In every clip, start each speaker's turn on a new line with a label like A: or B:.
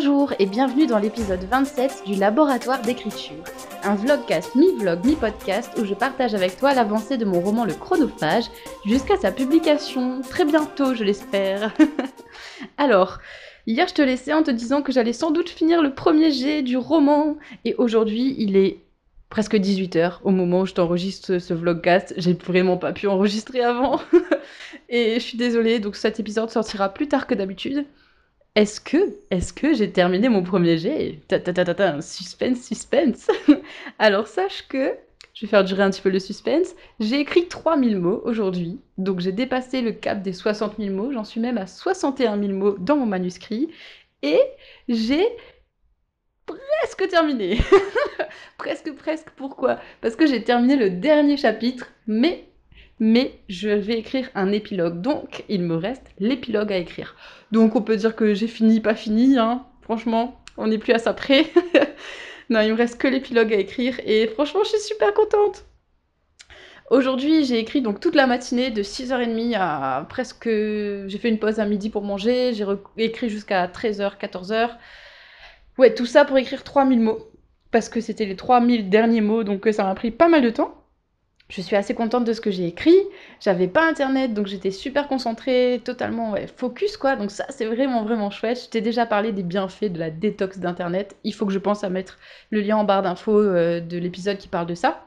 A: Bonjour et bienvenue dans l'épisode 27 du Laboratoire d'écriture, un vlogcast mi-vlog mi-podcast où je partage avec toi l'avancée de mon roman Le Chronophage jusqu'à sa publication très bientôt, je l'espère. Alors, hier je te laissais en te disant que j'allais sans doute finir le premier jet du roman et aujourd'hui il est presque 18h au moment où je t'enregistre ce vlogcast. J'ai vraiment pas pu enregistrer avant. et je suis désolée, donc cet épisode sortira plus tard que d'habitude. Est-ce que, est-ce que j'ai terminé mon premier jet ta, ta, ta, ta, Suspense, suspense. Alors sache que, je vais faire durer un petit peu le suspense, j'ai écrit 3000 mots aujourd'hui, donc j'ai dépassé le cap des 60 000 mots, j'en suis même à 61 000 mots dans mon manuscrit, et j'ai presque terminé. presque, presque, pourquoi? Parce que j'ai terminé le dernier chapitre, mais mais je vais écrire un épilogue. Donc, il me reste l'épilogue à écrire. Donc, on peut dire que j'ai fini, pas fini, hein. Franchement, on n'est plus à ça près. non, il me reste que l'épilogue à écrire et franchement, je suis super contente. Aujourd'hui, j'ai écrit donc toute la matinée de 6h30 à presque. J'ai fait une pause à midi pour manger, j'ai écrit jusqu'à 13h, 14h. Ouais, tout ça pour écrire 3000 mots. Parce que c'était les 3000 derniers mots, donc ça m'a pris pas mal de temps je suis assez contente de ce que j'ai écrit. J'avais pas internet, donc j'étais super concentrée, totalement focus quoi. Donc ça, c'est vraiment vraiment chouette. Je t'ai déjà parlé des bienfaits de la détox d'internet. Il faut que je pense à mettre le lien en barre d'infos euh, de l'épisode qui parle de ça.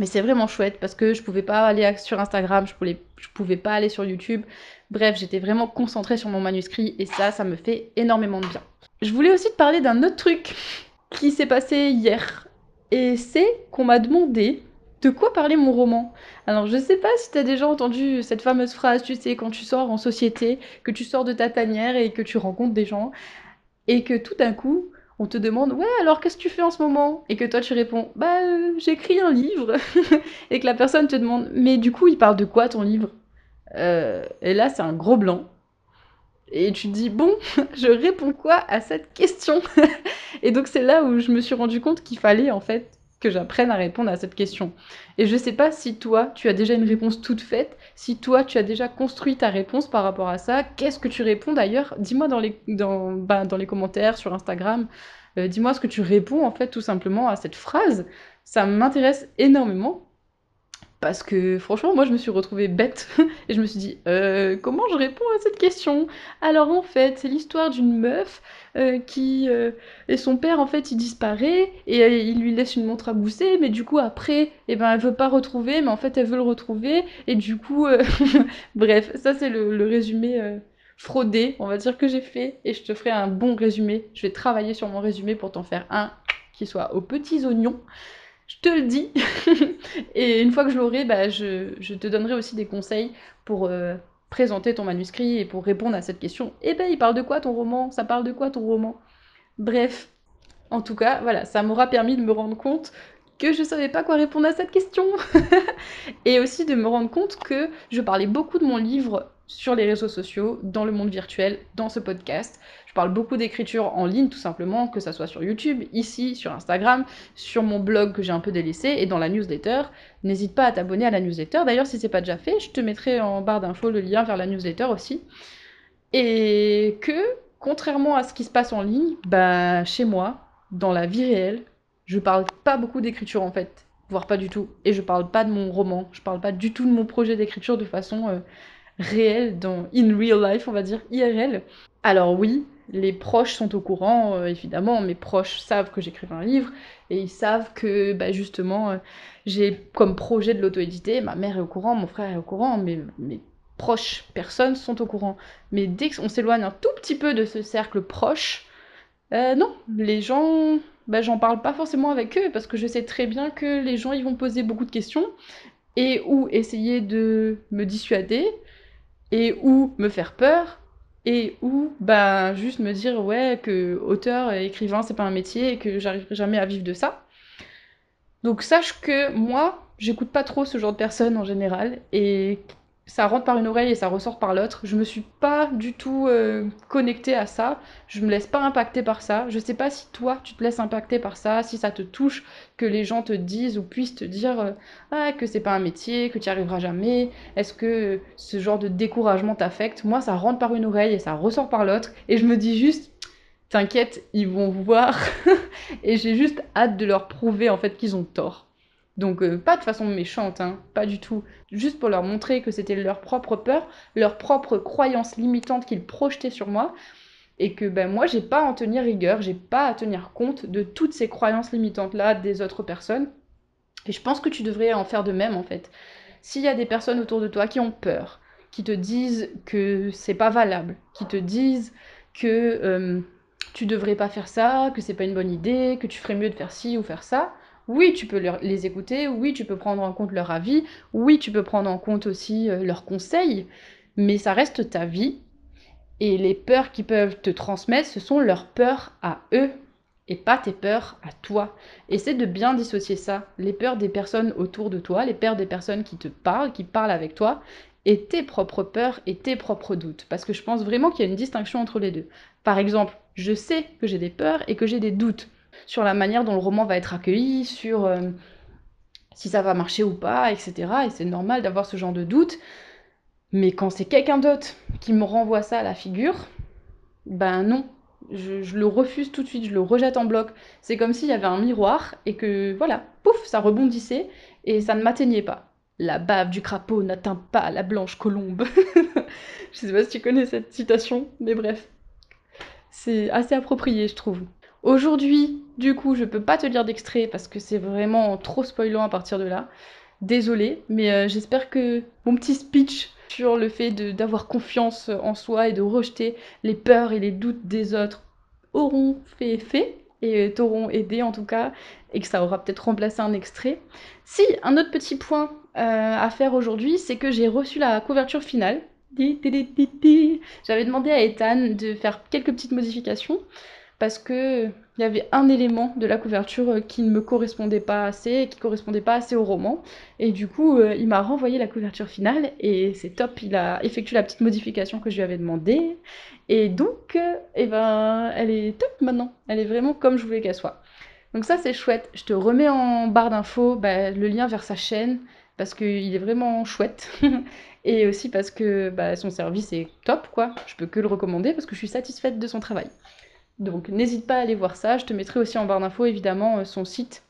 A: Mais c'est vraiment chouette parce que je pouvais pas aller sur Instagram, je pouvais, je pouvais pas aller sur YouTube. Bref, j'étais vraiment concentrée sur mon manuscrit et ça, ça me fait énormément de bien. Je voulais aussi te parler d'un autre truc qui s'est passé hier. Et c'est qu'on m'a demandé de quoi parler mon roman? Alors je sais pas si t'as déjà entendu cette fameuse phrase, tu sais, quand tu sors en société, que tu sors de ta tanière et que tu rencontres des gens, et que tout d'un coup, on te demande ouais alors qu'est-ce que tu fais en ce moment? Et que toi tu réponds bah euh, j'écris un livre! Et que la personne te demande mais du coup il parle de quoi ton livre? Euh, et là c'est un gros blanc. Et tu te dis bon je réponds quoi à cette question? Et donc c'est là où je me suis rendu compte qu'il fallait en fait que j'apprenne à répondre à cette question. Et je sais pas si toi, tu as déjà une réponse toute faite, si toi, tu as déjà construit ta réponse par rapport à ça. Qu'est-ce que tu réponds d'ailleurs? Dis-moi dans les, dans, bah, dans les commentaires sur Instagram. Euh, dis-moi ce que tu réponds en fait tout simplement à cette phrase. Ça m'intéresse énormément parce que franchement, moi je me suis retrouvée bête et je me suis dit euh, comment je réponds à cette question? Alors en fait, c'est l'histoire d'une meuf euh, qui euh, et son père en fait il disparaît et il lui laisse une montre à gousser, mais du coup après, eh ben elle veut pas retrouver, mais en fait elle veut le retrouver et du coup, bref, ça c'est le, le, résumé fraudé, on va dire que j'ai fait et je te ferai un bon résumé. Je vais travailler sur mon résumé pour t'en faire un qui soit aux petits oignons je te le dis. et une fois que je l'aurai, bah, je, te donnerai aussi des conseils pour euh, présenter ton manuscrit et pour répondre à cette question. Eh ben, il parle de quoi ton roman? Ça parle de quoi ton roman? Bref, en tout cas, voilà, ça m'aura permis de me rendre compte que je savais pas quoi répondre à cette question. et aussi de me rendre compte que je parlais beaucoup de mon livre sur les réseaux sociaux, dans le monde virtuel, dans ce podcast. Je parle beaucoup d'écriture en ligne, tout simplement, que ça soit sur YouTube, ici, sur Instagram, sur mon blog que j'ai un peu délaissé, et dans la newsletter. N'hésite pas à t'abonner à la newsletter. D'ailleurs, si c'est pas déjà fait, je te mettrai en barre d'infos le lien vers la newsletter aussi. Et que, contrairement à ce qui se passe en ligne, bah, chez moi, dans la vie réelle, je parle pas beaucoup d'écriture en fait, voire pas du tout. Et je parle pas de mon roman, je parle pas du tout de mon projet d'écriture de façon euh, réelle, dans in real life, on va dire IRL. Alors oui, les proches sont au courant, euh, évidemment, mes proches savent que j'écris un livre et ils savent que bah, justement euh, j'ai comme projet de l'auto-éditer. Ma mère est au courant, mon frère est au courant, mais mes proches personnes sont au courant. Mais dès qu'on s'éloigne un tout petit peu de ce cercle proche, non, les gens bah, j'en parle pas forcément avec eux parce que je sais très bien que les gens ils vont poser beaucoup de questions et ou essayer de me dissuader et ou me faire peur et ou bah juste me dire ouais que auteur écrivain c'est pas un métier et que j'arriverai jamais à vivre de ça. Donc sache que moi j'écoute pas trop ce genre de personnes en général et ça rentre par une oreille et ça ressort par l'autre. Je me suis pas du tout euh, connectée à ça. Je me laisse pas impacter par ça. Je sais pas si toi tu te laisses impacter par ça, si ça te touche, que les gens te disent ou puissent te dire euh, ah, que c'est pas un métier, que tu arriveras jamais. Est-ce que ce genre de découragement t'affecte? Moi, ça rentre par une oreille et ça ressort par l'autre. Et je me dis juste t'inquiète, ils vont voir. et j'ai juste hâte de leur prouver en fait qu'ils ont tort. Donc euh, pas de façon méchante, hein, pas du tout. Juste pour leur montrer que c'était leur propre peur, leur propre croyance limitante qu'ils projetaient sur moi. Et que ben moi j'ai pas à en tenir rigueur, j'ai pas à tenir compte de toutes ces croyances limitantes là des autres personnes. Et je pense que tu devrais en faire de même en fait. S'il y a des personnes autour de toi qui ont peur, qui te disent que c'est pas valable, qui te disent que euh, tu devrais pas faire ça, que c'est pas une bonne idée, que tu ferais mieux de faire ci ou faire ça. Oui, tu peux les écouter, oui, tu peux prendre en compte leur avis, oui, tu peux prendre en compte aussi euh, leurs conseils, mais ça reste ta vie. Et les peurs qu'ils peuvent te transmettre, ce sont leurs peurs à eux et pas tes peurs à toi. Essaie de bien dissocier ça, les peurs des personnes autour de toi, les peurs des personnes qui te parlent, qui parlent avec toi, et tes propres peurs et tes propres doutes. Parce que je pense vraiment qu'il y a une distinction entre les deux. Par exemple, je sais que j'ai des peurs et que j'ai des doutes sur la manière dont le roman va être accueilli, sur euh, si ça va marcher ou pas, etc. Et c'est normal d'avoir ce genre de doute. Mais quand c'est quelqu'un d'autre qui me renvoie ça à la figure, ben non, je, je, le refuse tout de suite, je le rejette en bloc. C'est comme s'il y avait un miroir et que voilà, pouf, ça rebondissait et ça ne m'atteignait pas. La bave du crapaud n'atteint pas la blanche colombe. je sais pas si tu connais cette citation, mais bref. C'est assez approprié, je trouve. Aujourd'hui, du coup, je peux pas te lire d'extrait parce que c'est vraiment trop spoilant à partir de là. Désolée, mais euh, j'espère que mon petit speech sur le fait d'avoir confiance en soi et de rejeter les peurs et les doutes des autres auront fait effet et t'auront aidé en tout cas et que ça aura peut-être remplacé un extrait. Si, un autre petit point euh, à faire aujourd'hui, c'est que j'ai reçu la couverture finale. J'avais demandé à Ethan de faire quelques petites modifications parce que il y avait un élément de la couverture qui ne me correspondait pas assez, qui correspondait pas assez au roman. Et du coup, euh, il m'a renvoyé la couverture finale et c'est top. Il a effectué la petite modification que je lui avais demandé. Et donc, euh, eh ben, elle est top maintenant. Elle est vraiment comme je voulais qu'elle soit. Donc ça, c'est chouette. Je te remets en barre d'infos bah, le lien vers sa chaîne parce qu'il est vraiment chouette. et aussi parce que bah, son service est top, quoi. Je peux que le recommander parce que je suis satisfaite de son travail. Donc n'hésite pas à aller voir ça. Je te mettrai aussi en barre d'infos évidemment euh, son site,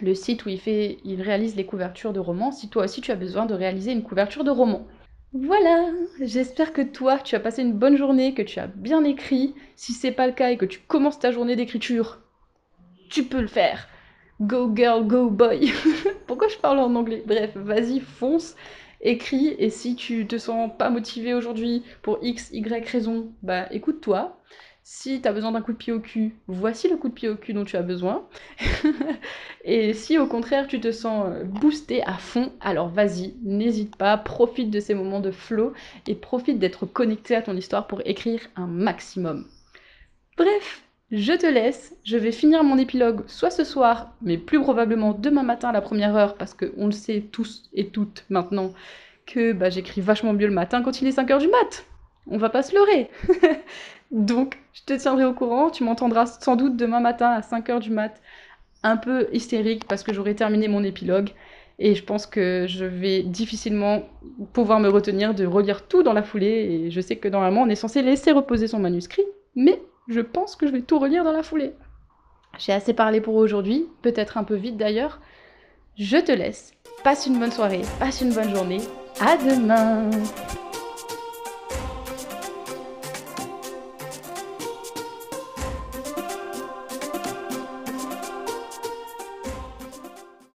A: le site où il, fait, il réalise les couvertures de romans, si toi aussi tu as besoin de réaliser une couverture de roman. Voilà, j'espère que toi tu as passé une bonne journée, que tu as bien écrit. Si c'est pas le cas et que tu commences ta journée d'écriture, tu peux le faire. Go girl, go boy. Pourquoi je parle en anglais? Bref, vas-y, fonce, écris et si tu te sens pas motivé aujourd'hui pour X, Y raison, bah écoute-toi. Si tu as besoin d'un coup de pied au cul, voici le coup de pied au cul dont tu as besoin. et si au contraire tu te sens euh, boosté à fond, alors vas-y, n'hésite pas, profite de ces moments de flow et profite d'être connecté à ton histoire pour écrire un maximum. Bref, je te laisse, je vais finir mon épilogue soit ce soir, mais plus probablement demain matin à la première heure, parce qu'on le sait tous et toutes maintenant que bah, j'écris vachement mieux le matin quand il est 5h du mat. On va pas se leurrer. Donc, je te tiendrai au courant. Tu m'entendras sans doute demain matin à 5h du mat, un peu hystérique parce que j'aurai terminé mon épilogue. Et je pense que je vais difficilement pouvoir me retenir de relire tout dans la foulée. Et je sais que normalement, on est censé laisser reposer son manuscrit. Mais je pense que je vais tout relire dans la foulée. J'ai assez parlé pour aujourd'hui, peut-être un peu vite d'ailleurs. Je te laisse. Passe une bonne soirée, passe une bonne journée. À demain